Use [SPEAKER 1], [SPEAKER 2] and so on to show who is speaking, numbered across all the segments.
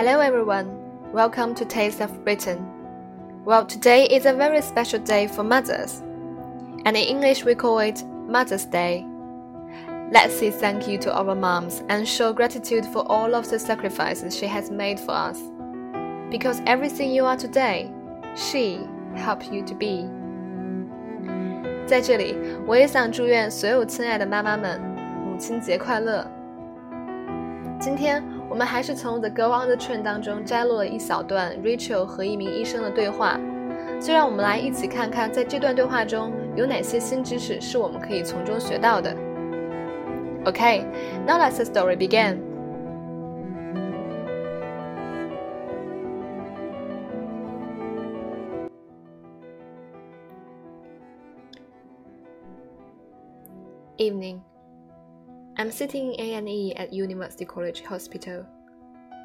[SPEAKER 1] Hello everyone, welcome to Taste of Britain. Well, today is a very special day for mothers, and in English we call it Mother's Day. Let's say thank you to our moms and show gratitude for all of the sacrifices she has made for us. Because everything you are today, she helped you to be. 在这里，我也想祝愿所有亲爱的妈妈们母亲节快乐。今天 我们还是从《The Girl on the Train》当中摘录了一小段 Rachel 和一名医生的对话，就让我们来一起看看，在这段对话中有哪些新知识是我们可以从中学到的。OK，now let's the story begin. Evening. I'm sitting in A&E at University College Hospital.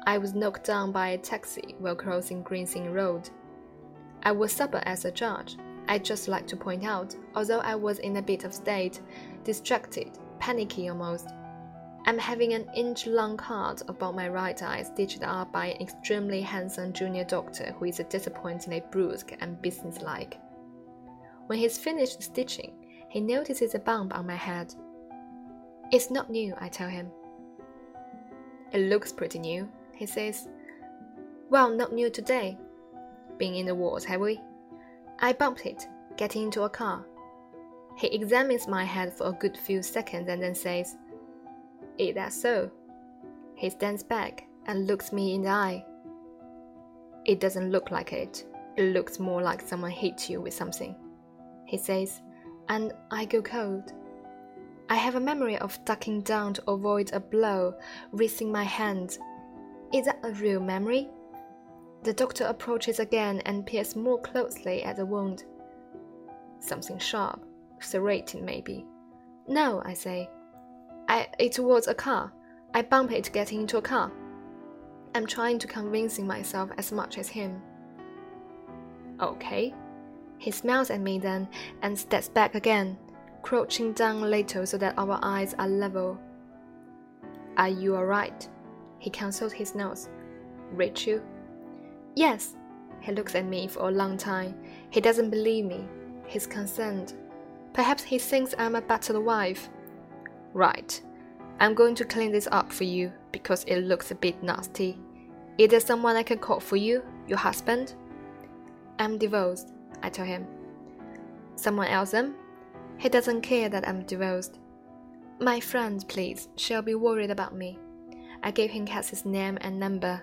[SPEAKER 1] I was knocked down by a taxi while crossing Gray's Inn Road. I was sober as a judge. I'd just like to point out, although I was in a bit of state, distracted, panicky almost. I'm having an inch-long cut above my right eye stitched up by an extremely handsome junior doctor who is disappointingly brusque and businesslike. When he's finished stitching, he notices a bump on my head. It's not new, I tell him. It looks pretty new, he says. Well, not new today. Been in the wars, have we? I bumped it, getting into a car. He examines my head for a good few seconds and then says, Is that so? He stands back and looks me in the eye. It doesn't look like it. It looks more like someone hit you with something, he says, and I go cold. I have a memory of ducking down to avoid a blow, raising my hand. Is that a real memory? The doctor approaches again and peers more closely at the wound. Something sharp, serrated maybe. No, I say. I, it was a car. I bump it getting into a car. I'm trying to convincing myself as much as him. Okay. He smiles at me then and steps back again, crouching down a little so that our eyes are level. Are you alright? He consults his nose. Rachel? Yes. He looks at me for a long time. He doesn't believe me. He's concerned. Perhaps he thinks I'm a battered wife. Right. I'm going to clean this up for you because it looks a bit nasty. Is there someone I can call for you? Your husband? I'm divorced, I tell him. Someone else then? He doesn't care that I'm divorced. My friend, please, she'll be worried about me. I gave him Cassie's name and number.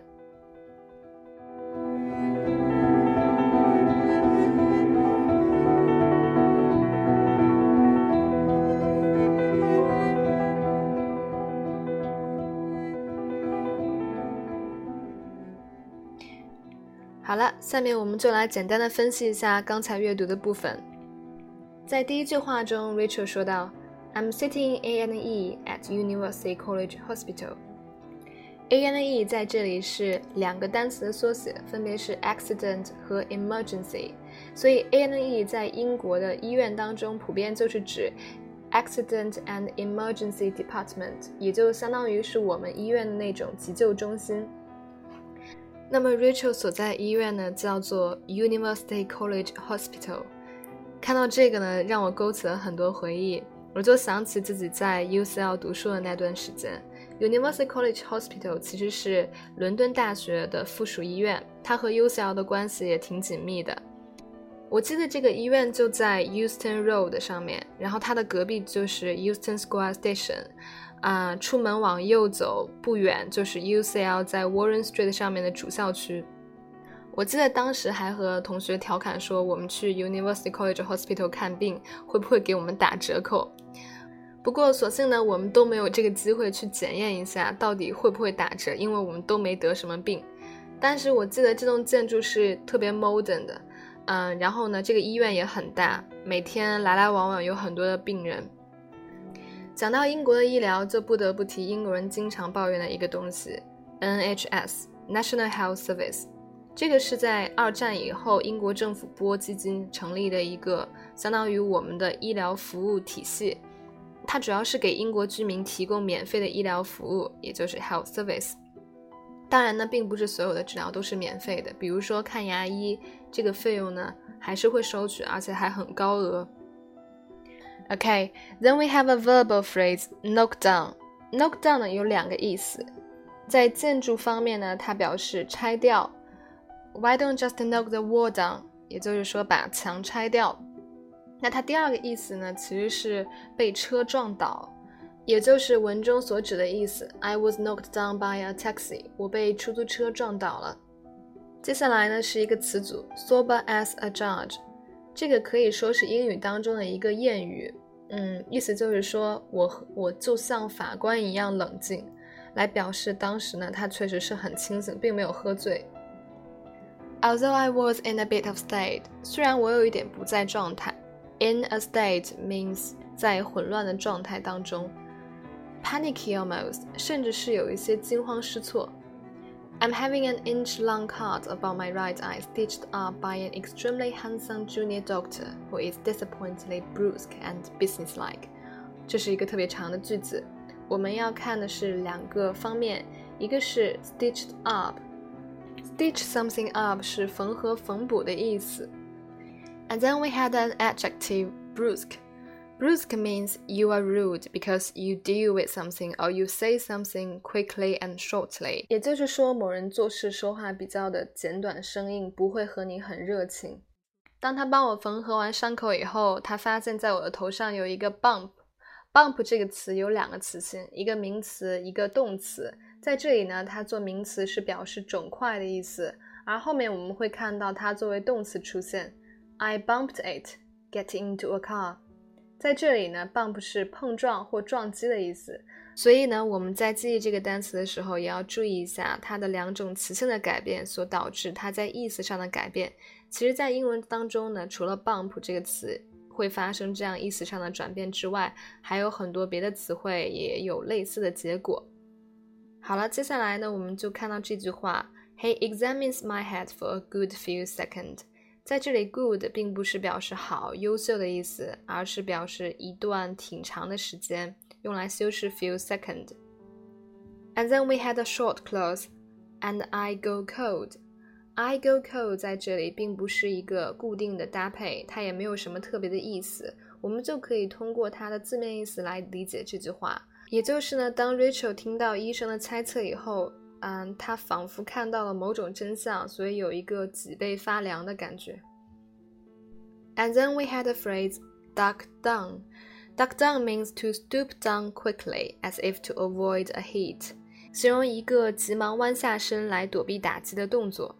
[SPEAKER 1] 好了，下面我们就来简单的分析一下刚才阅读的部分。 在第一句话中，Rachel 说道：“I'm sitting in A&E at University College Hospital。” A&E 在这里是两个单词的缩写，分别是 accident 和 emergency。所以 A&E 在英国的医院当中，普遍就是指 accident and emergency department，也就相当于是我们医院的那种急救中心。那么 Rachel 所在医院呢，叫做 University College Hospital。 看到这个呢，让我勾起了很多回忆。我就想起自己在 UCL 读书的那段时间。University College Hospital 其实是伦敦大学的附属医院，它和 UCL 的关系也挺紧密的。我记得这个医院就在 Euston Road 上面，然后它的隔壁就是 Euston Square Station。啊，出门往右走不远就是 UCL 在 Warren Street 上面的主校区。我记得当时还和同学调侃说，我们去 University College Hospital 看病会不会给我们打折扣？不过所幸呢，我们都没有这个机会去检验一下到底会不会打折，因为我们都没得什么病。但是我记得这栋建筑是特别 modern 的，嗯，然后呢，这个医院也很大，每天来来往往有很多的病人。讲到英国的医疗，就不得不提英国人经常抱怨的一个东西，NHS（National Health Service）。这个是在二战以后英国政府拨基金成立的一个相当于我们的医疗服务体系。它主要是给英国居民提供免费的医疗服务，也就是 health service。当然呢，并不是所有的治疗都是免费的，比如说看牙医，这个费用呢还是会收取，而且还很高额。OK，then we have a verbal phrase knock down. Knock down 呢有两个意思，在建筑方面呢，它表示拆掉。Why don't just knock the wall down？也就是说把墙拆掉。那它第二个意思呢，其实是被车撞倒，也就是文中所指的意思。I was knocked down by a taxi。我被出租车撞倒了。接下来呢是一个词组，sober as a judge。这个可以说是英语当中的一个谚语，嗯，意思就是说我我就像法官一样冷静，来表示当时呢他确实是很清醒，并没有喝醉。Although I was in a bit of state，虽然我有一点不在状态，in a state means 在混乱的状态当中，panicky almost，甚至是有一些惊慌失措。I'm having an inch-long cut above my right eye stitched up by an extremely handsome junior doctor who is disappointingly brusque and businesslike。这是一个特别长的句子，我们要看的是两个方面，一个是 stitched up。 stitch something up 是缝合缝补的意思。And then we had an adjective brusque. Brusque means you are rude because you deal with something or you say something quickly and shortly。也就是说，某人做事说话比较的简短生硬，不会和你很热情。当他帮我缝合完伤口以后，他发现在我的头上有一个 bump。bump 这个词有两个词性，一个名词，一个动词。 在这里呢，它做名词是表示肿块的意思，而后面我们会看到它作为动词出现。I bumped it, get into a car。在这里呢，bump 是碰撞或撞击的意思，所以呢，我们在记忆这个单词的时候，也要注意一下它的两种词性的改变所导致它在意思上的改变。其实，在英文当中呢，除了 bump 这个词会发生这样意思上的转变之外，还有很多别的词汇也有类似的结果。好了，接下来呢，我们就看到这句话：He examines my head for a good few seconds。在这里，good 并不是表示好、优秀的意思，而是表示一段挺长的时间，用来修饰 few second。And then we had a short clause, and I go cold. I go cold 在这里并不是一个固定的搭配，它也没有什么特别的意思，我们就可以通过它的字面意思来理解这句话。 也就是呢，当 Rachel 听到医生的猜测以后。嗯，他仿佛看到了某种真相，所以有一个脊背发凉的感觉。And then we had the phrase duck down. Duck down means to stoop down quickly, as if to avoid a hit，形容一个急忙弯下身来躲避打击的动作。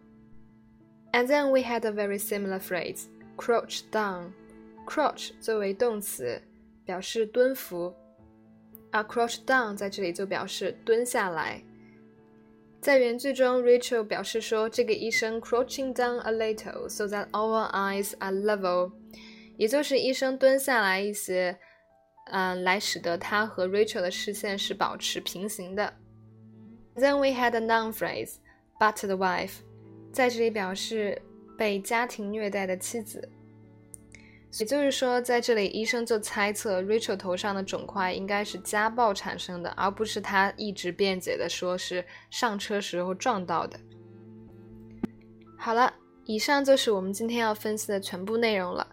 [SPEAKER 1] And then we had a very similar phrase, crouch down. Crouch 作为动词，表示蹲伏， 而 crouch down 在这里就表示蹲下来。在原句中，Rachel 表示说，这个医生 crouching down a little so that our eyes are level，也就是医生蹲下来一些，嗯，来使得他和 Rachel 的视线是保持平行的。Then we had a noun phrase，but the wife，在这里表示被家庭虐待的妻子。也就是说，在这里，医生就猜测 Rachel 头上的肿块应该是家暴产生的，而不是他一直辩解的说是上车时候撞到的。好了，以上就是我们今天要分析的全部内容了。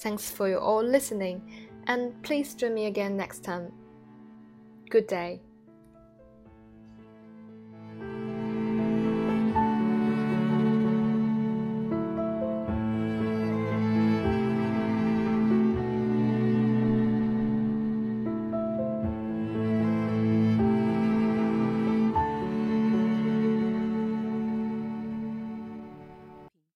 [SPEAKER 1] Thanks for you all listening, and please join me again next time. Good day.